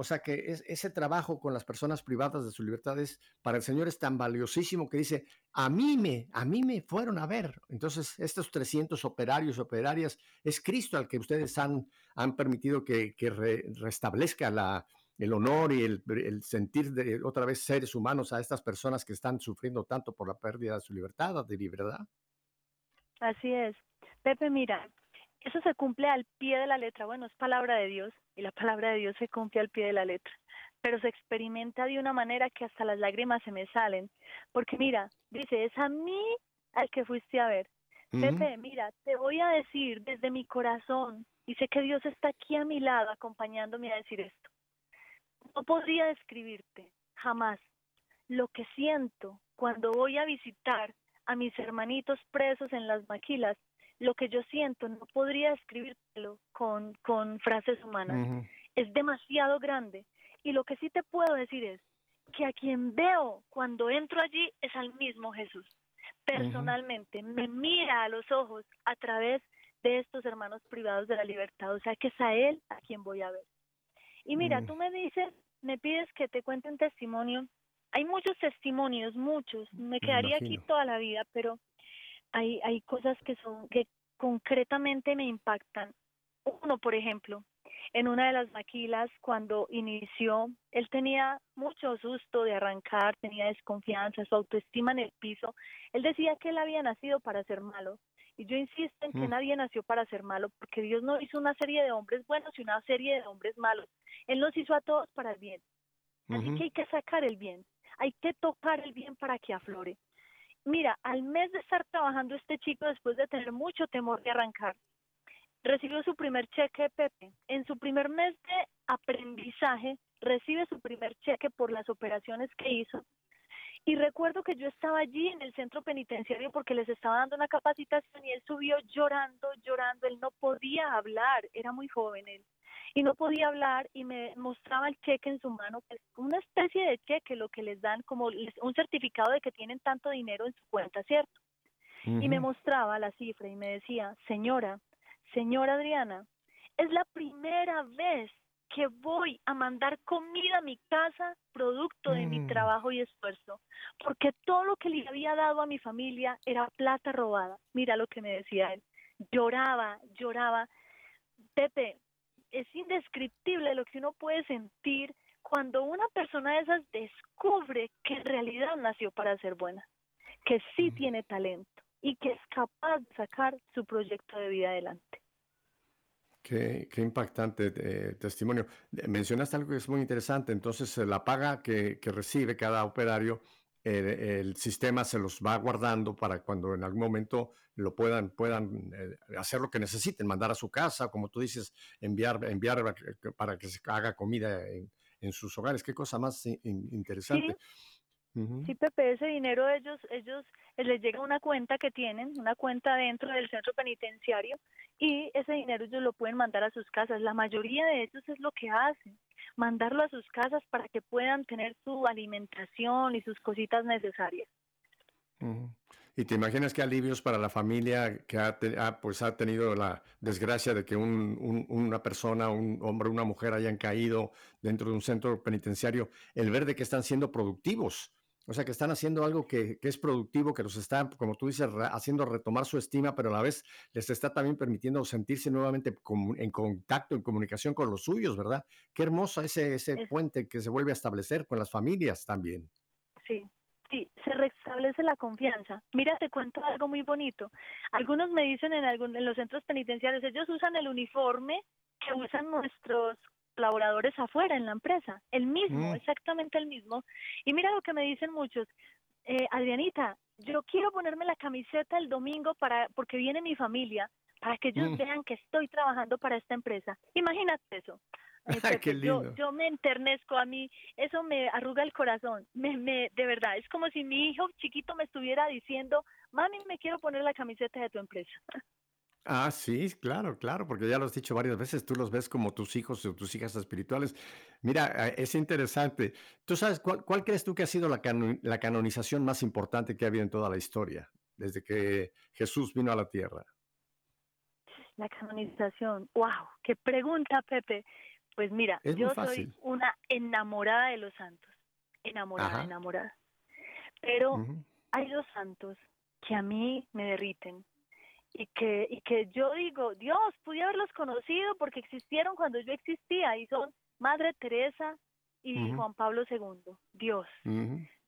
O sea que es- ese trabajo con las personas privadas de su libertad es, para el Señor es tan valiosísimo que dice, a mí me, a mí me fueron a ver. Entonces, estos 300 operarios, operarias, es Cristo al que ustedes han, han permitido que, que re- restablezca el honor y el, el sentir de otra vez seres humanos a estas personas que están sufriendo tanto por la pérdida de su libertad, de libertad. así es Pepe mira eso se cumple al pie de la letra bueno es palabra de Dios y la palabra de Dios se cumple al pie de la letra pero se experimenta de una manera que hasta las lágrimas se me salen porque mira dice es a mí al que fuiste a ver. Pepe, mira, te voy a decir desde mi corazón, y sé que Dios está aquí a mi lado acompañándome a decir esto. No podría describirte jamás lo que siento cuando voy a visitar a mis hermanitos presos en las maquilas. Lo que yo siento no podría describírtelo con, con frases humanas. Es demasiado grande. Y lo que sí te puedo decir es que a quien veo cuando entro allí es al mismo Jesús personalmente, me mira a los ojos a través de estos hermanos privados de la libertad, o sea que es a él a quien voy a ver. Y mira, Mm. tú me dices, me pides que te cuente un testimonio. Hay muchos testimonios, muchos. Me quedaría aquí toda la vida, pero hay, hay cosas que son, que concretamente me impactan. Uno, por ejemplo, en una de las maquilas, cuando inició, él tenía mucho susto de arrancar, tenía desconfianza, su autoestima en el piso. Él decía que él había nacido para ser malo. Y yo insisto en que Mm. nadie nació para ser malo, porque Dios no hizo una serie de hombres buenos y una serie de hombres malos. Él nos hizo a todos para el bien. Así que hay que sacar el bien, hay que tocar el bien para que aflore. Mira, al mes de estar trabajando este chico, después de tener mucho temor de arrancar, recibió su primer cheque, Pepe. En su primer mes de aprendizaje, recibe su primer cheque por las operaciones que hizo. Y recuerdo que yo estaba allí en el centro penitenciario porque les estaba dando una capacitación y él subió llorando, llorando. Él no podía hablar, era muy joven él. Y no podía hablar y me mostraba el cheque en su mano, que es una especie de cheque, lo que les dan como un certificado de que tienen tanto dinero en su cuenta, ¿cierto? y me mostraba la cifra y me decía, señora, señora Adriana, es la primera vez que voy a mandar comida a mi casa producto de mi Mm. trabajo y esfuerzo, porque todo lo que le había dado a mi familia era plata robada. Mira lo que me decía él. Lloraba, lloraba. Pepe, es indescriptible lo que uno puede sentir cuando una persona de esas descubre que en realidad nació para ser buena, que sí tiene talento y que es capaz de sacar su proyecto de vida adelante. Qué, impactante eh, testimonio. Mencionaste algo que es muy interesante. Entonces, la paga que, recibe cada operario, el sistema se los va guardando para cuando en algún momento lo puedan, puedan eh, hacer lo que necesiten, mandar a su casa, como tú dices, enviar, enviar para que se haga comida en, sus hogares. Qué cosa más interesante. Sí, Pepe, ese dinero ellos, ellos eh, les llega una cuenta que tienen, una cuenta dentro del centro penitenciario y ese dinero ellos lo pueden mandar a sus casas. La mayoría de ellos es lo que hacen, mandarlo a sus casas para que puedan tener su alimentación y sus cositas necesarias. ¿Y te imaginas qué alivios para la familia que ha, pues ha tenido la desgracia de que una persona, un hombre, una mujer hayan caído dentro de un centro penitenciario, el ver de que están siendo productivos? O sea, que están haciendo algo que, es productivo, que los está, como tú dices, haciendo retomar su estima, pero a la vez les está también permitiendo sentirse nuevamente en contacto, en comunicación con los suyos, ¿verdad? Qué hermoso ese, ese puente que se vuelve a establecer con las familias también. Sí, sí, se restablece la confianza. Mira, te cuento algo muy bonito. Algunos me dicen en, algún, en los centros penitenciarios, ellos usan el uniforme que usan nuestros colaboradores afuera en la empresa, el mismo, mm. exactamente el mismo. Y mira lo que me dicen muchos, eh, Adrianita, yo quiero ponerme la camiseta el domingo para porque viene mi familia, para que ellos mm. vean que estoy trabajando para esta empresa. Imagínate eso. yo, yo me enternezco a mí, eso me arruga el corazón, me, me, de verdad, es como si mi hijo chiquito me estuviera diciendo, mami, me quiero poner la camiseta de tu empresa. Ah, sí, claro, claro, porque ya lo has dicho varias veces, tú los ves como tus hijos o tus hijas espirituales. Mira, eh, es interesante. ¿Tú sabes cuál, crees tú que ha sido la, la canonización más importante que ha habido en toda la historia, desde que Jesús vino a la tierra? La canonización, wow, qué pregunta, Pepe. Pues mira, yo soy una enamorada de los santos, enamorada, enamorada. Pero hay dos santos que a mí me derriten y que, y que yo digo, Dios, pude haberlos conocido porque existieron cuando yo existía y son Madre Teresa y Juan Pablo II. Dios,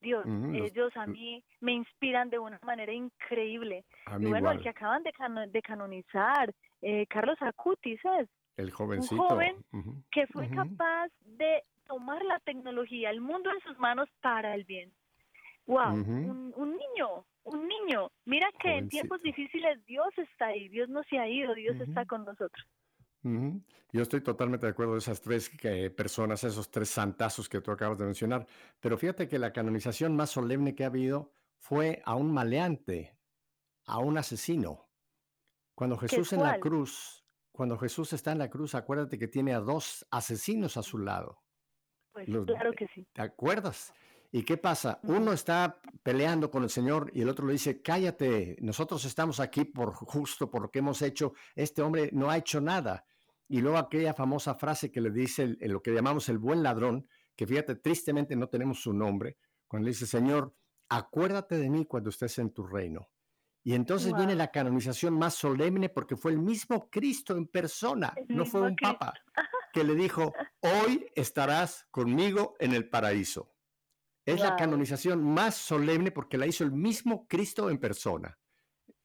Dios, ellos a mí me inspiran de una manera increíble. Y bueno, el que acaban de, de canonizar, eh, Carlos Acutis es. El jovencito. Un joven que fue capaz de tomar la tecnología, el mundo en sus manos para el bien. Wow, un, un niño, un niño. Mira que en tiempos difíciles Dios está ahí, Dios no se ha ido, Dios está con nosotros. Yo estoy totalmente de acuerdo de esas tres personas, esos tres santazos que tú acabas de mencionar, pero fíjate que la canonización más solemne que ha habido fue a un maleante, a un asesino. Cuando Jesús en la cruz, cuando Jesús está en la cruz, acuérdate que tiene a dos asesinos a su lado. Pues claro que sí. ¿Te acuerdas? ¿Y qué pasa? Uno está peleando con el Señor y el otro le dice, cállate, nosotros estamos aquí por justo, por lo que hemos hecho, este hombre no ha hecho nada. Y luego aquella famosa frase que le dice lo que llamamos el buen ladrón, que fíjate, tristemente no tenemos su nombre, cuando le dice, Señor, acuérdate de mí cuando estés en tu reino. Y entonces viene la canonización más solemne porque fue el mismo Cristo en persona, no fue un papa, que le dijo, hoy estarás conmigo en el paraíso. Es la canonización más solemne porque la hizo el mismo Cristo en persona.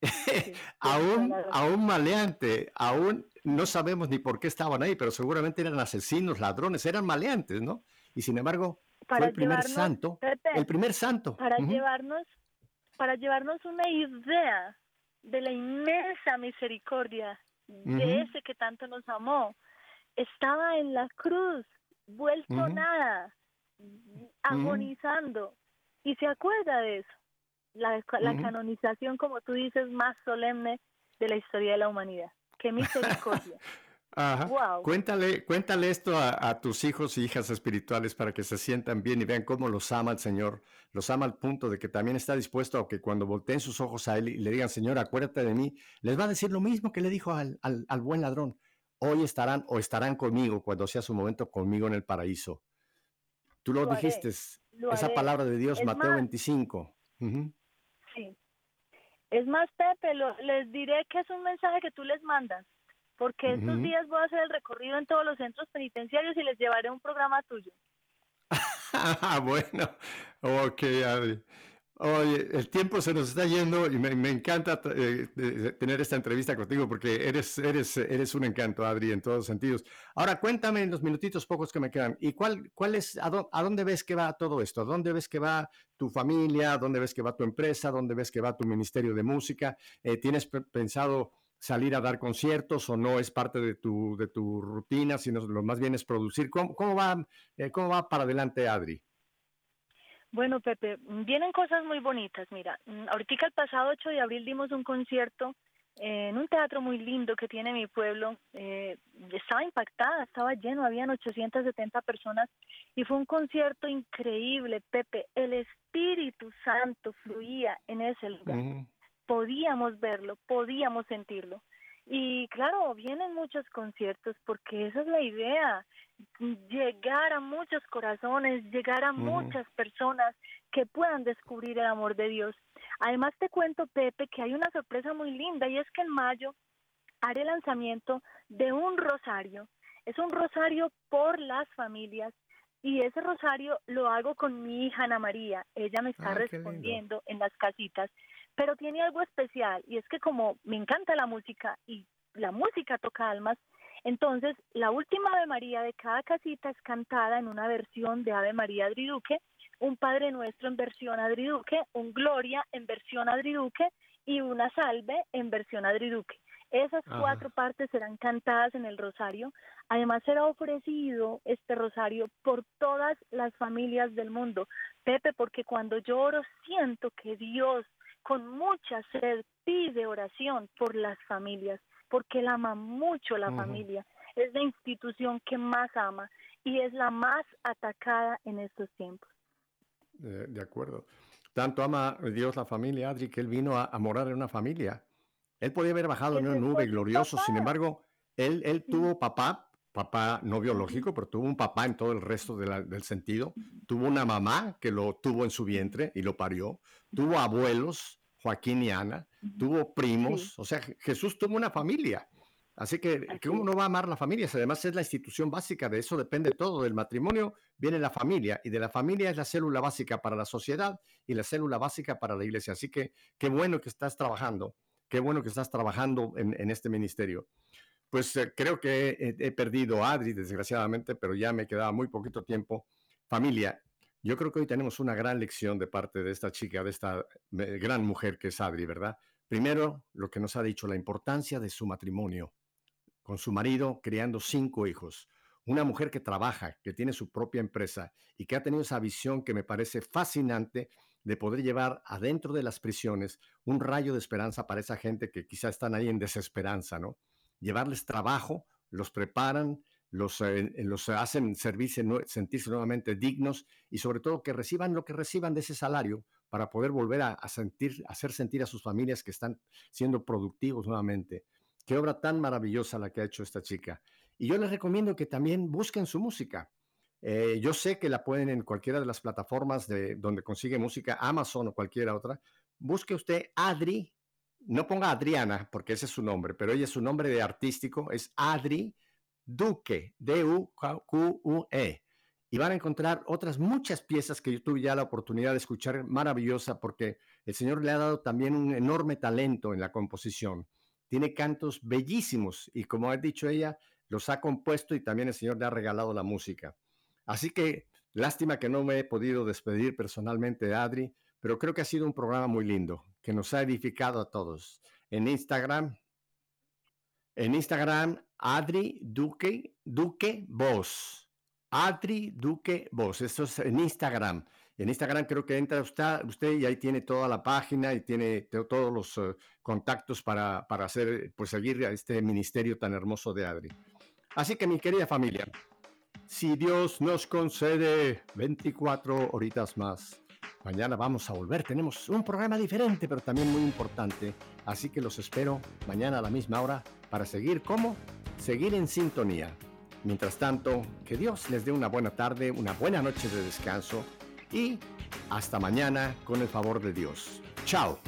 aún, aún maleante, aún no sabemos ni por qué estaban ahí, pero seguramente eran asesinos, ladrones, eran maleantes, ¿no? Y sin embargo, fue el primer santo, el primer santo. Para llevarnos, para llevarnos una idea de la inmensa misericordia de ese que tanto nos amó. Estaba en la cruz, vuelto nada, agonizando. Y se acuerda de eso. La, canonización, como tú dices, más solemne de la historia de la humanidad. ¡Qué misericordia! Cuéntale, cuéntale esto a, tus hijos y hijas espirituales para que se sientan bien y vean cómo los ama el Señor. Los ama al punto de que también está dispuesto a que cuando volteen sus ojos a Él y le digan, Señor, acuérdate de mí, les va a decir lo mismo que le dijo al, al buen ladrón. Hoy estarán o estarán conmigo cuando sea su momento conmigo en el paraíso. Tú lo, dijiste, esa palabra de Dios, Mateo 25. Sí. Es más, Pepe, les diré que es un mensaje que tú les mandas, porque estos días voy a hacer el recorrido en todos los centros penitenciarios y les llevaré un programa tuyo. bueno, ok, Adri. Oye, el tiempo se nos está yendo y me, encanta eh, tener esta entrevista contigo porque eres, eres, eres un encanto, Adri, en todos sentidos. Ahora, cuéntame en los minutitos pocos que me quedan, ¿y cuál, cuál es, a, dónde ves que va todo esto? ¿A dónde ves que va tu familia? ¿A dónde ves que va tu empresa? ¿A dónde ves que va tu ministerio de música? Eh, ¿Tienes pensado salir a dar conciertos o no es parte de tu, de tu rutina, sino lo más bien es producir? ¿Cómo, cómo va, eh, ¿Cómo va para adelante, Adri? Bueno, Pepe, vienen cosas muy bonitas. Mira, mm, ahorita el pasado 8 de abril dimos un concierto en un teatro muy lindo que tiene mi pueblo. Eh, estaba impactada, estaba lleno, habían 870 personas y fue un concierto increíble, Pepe. El Espíritu Santo fluía en ese lugar. Podíamos verlo, podíamos sentirlo. Y claro, vienen muchos conciertos porque esa es la idea, llegar a muchos corazones, llegar a muchas personas que puedan descubrir el amor de Dios. Además te cuento, Pepe, que hay una sorpresa muy linda y es que en mayo haré lanzamiento de un rosario. Es un rosario por las familias y ese rosario lo hago con mi hija Ana María. Ella me está ah, respondiendo en las casitas pero tiene algo especial y es que como me encanta la música y la música toca almas, entonces la última Ave María de cada casita es cantada en una versión de Ave María Adriduque, un Padre Nuestro en versión Adriduque, un Gloria en versión Adriduque y una Salve en versión Adriduque. Esas cuatro partes serán cantadas en el rosario. Además será ofrecido este rosario por todas las familias del mundo. Pepe, porque cuando lloro siento que Dios con mucha sed pide oración por las familias, porque él ama mucho la familia. Es la institución que más ama y es la más atacada en estos tiempos. de acuerdo. Tanto ama Dios la familia, Adri, que él vino a, morar en una familia. Él podía haber bajado en una nube glorioso, sin embargo, él, él tuvo papá, papá no biológico, pero tuvo un papá en todo el resto del sentido. Tuvo una mamá que lo tuvo en su vientre y lo parió. Tuvo abuelos Joaquín y Ana, tuvo primos, o sea, Jesús tuvo una familia. Así que, que uno no va a amar la familia, además es la institución básica, de eso depende todo. Del matrimonio viene la familia y de la familia es la célula básica para la sociedad y la célula básica para la iglesia. Así que qué bueno que estás trabajando, qué bueno que estás trabajando en, este ministerio. Pues eh, creo que he, he, perdido a Adri, desgraciadamente, pero ya me quedaba muy poquito tiempo. Familia, yo creo que hoy tenemos una gran lección de parte de esta chica, de esta eh, gran mujer que es Adri, ¿verdad? Primero, lo que nos ha dicho, la importancia de su matrimonio con su marido, criando cinco hijos. Una mujer que trabaja, que tiene su propia empresa y que ha tenido esa visión que me parece fascinante de poder llevar adentro de las prisiones un rayo de esperanza para esa gente que quizá están ahí en desesperanza, ¿no? Llevarles trabajo, los preparan, los, eh, los hacen sentirse nuevamente dignos y sobre todo que reciban lo que reciban de ese salario para poder volver a, sentir, hacer sentir a sus familias que están siendo productivos nuevamente. Qué obra tan maravillosa la que ha hecho esta chica. Y yo les recomiendo que también busquen su música. Eh, yo sé que la pueden en cualquiera de las plataformas de donde consigue música, Amazon o cualquier otra. Busque usted Adri, no ponga Adriana, porque ese es su nombre, pero ella es su nombre de artístico, es Adri Duque, D-U-Q-U-E. Y van a encontrar otras muchas piezas que yo tuve ya la oportunidad de escuchar, maravillosa, porque el Señor le ha dado también un enorme talento en la composición. Tiene cantos bellísimos y como ha dicho ella, los ha compuesto y también el Señor le ha regalado la música. Así que lástima que no me he podido despedir personalmente de Adri, pero creo que ha sido un programa muy lindo, que nos ha edificado a todos. En Instagram, en Instagram, Adri Duque, Duque Voz. Adri Duque Voz. Esto es en Instagram. En Instagram creo que entra usted, usted y ahí tiene toda la página y tiene todos los eh, contactos para, para hacer, pues seguir a este ministerio tan hermoso de Adri. Así que mi querida familia, si Dios nos concede 24 horitas más, Mañana vamos a volver. Tenemos un programa diferente, pero también muy importante. Así que los espero mañana a la misma hora para seguir como seguir en sintonía. Mientras tanto, que Dios les dé una buena tarde, una buena noche de descanso y hasta mañana con el favor de Dios. Chao.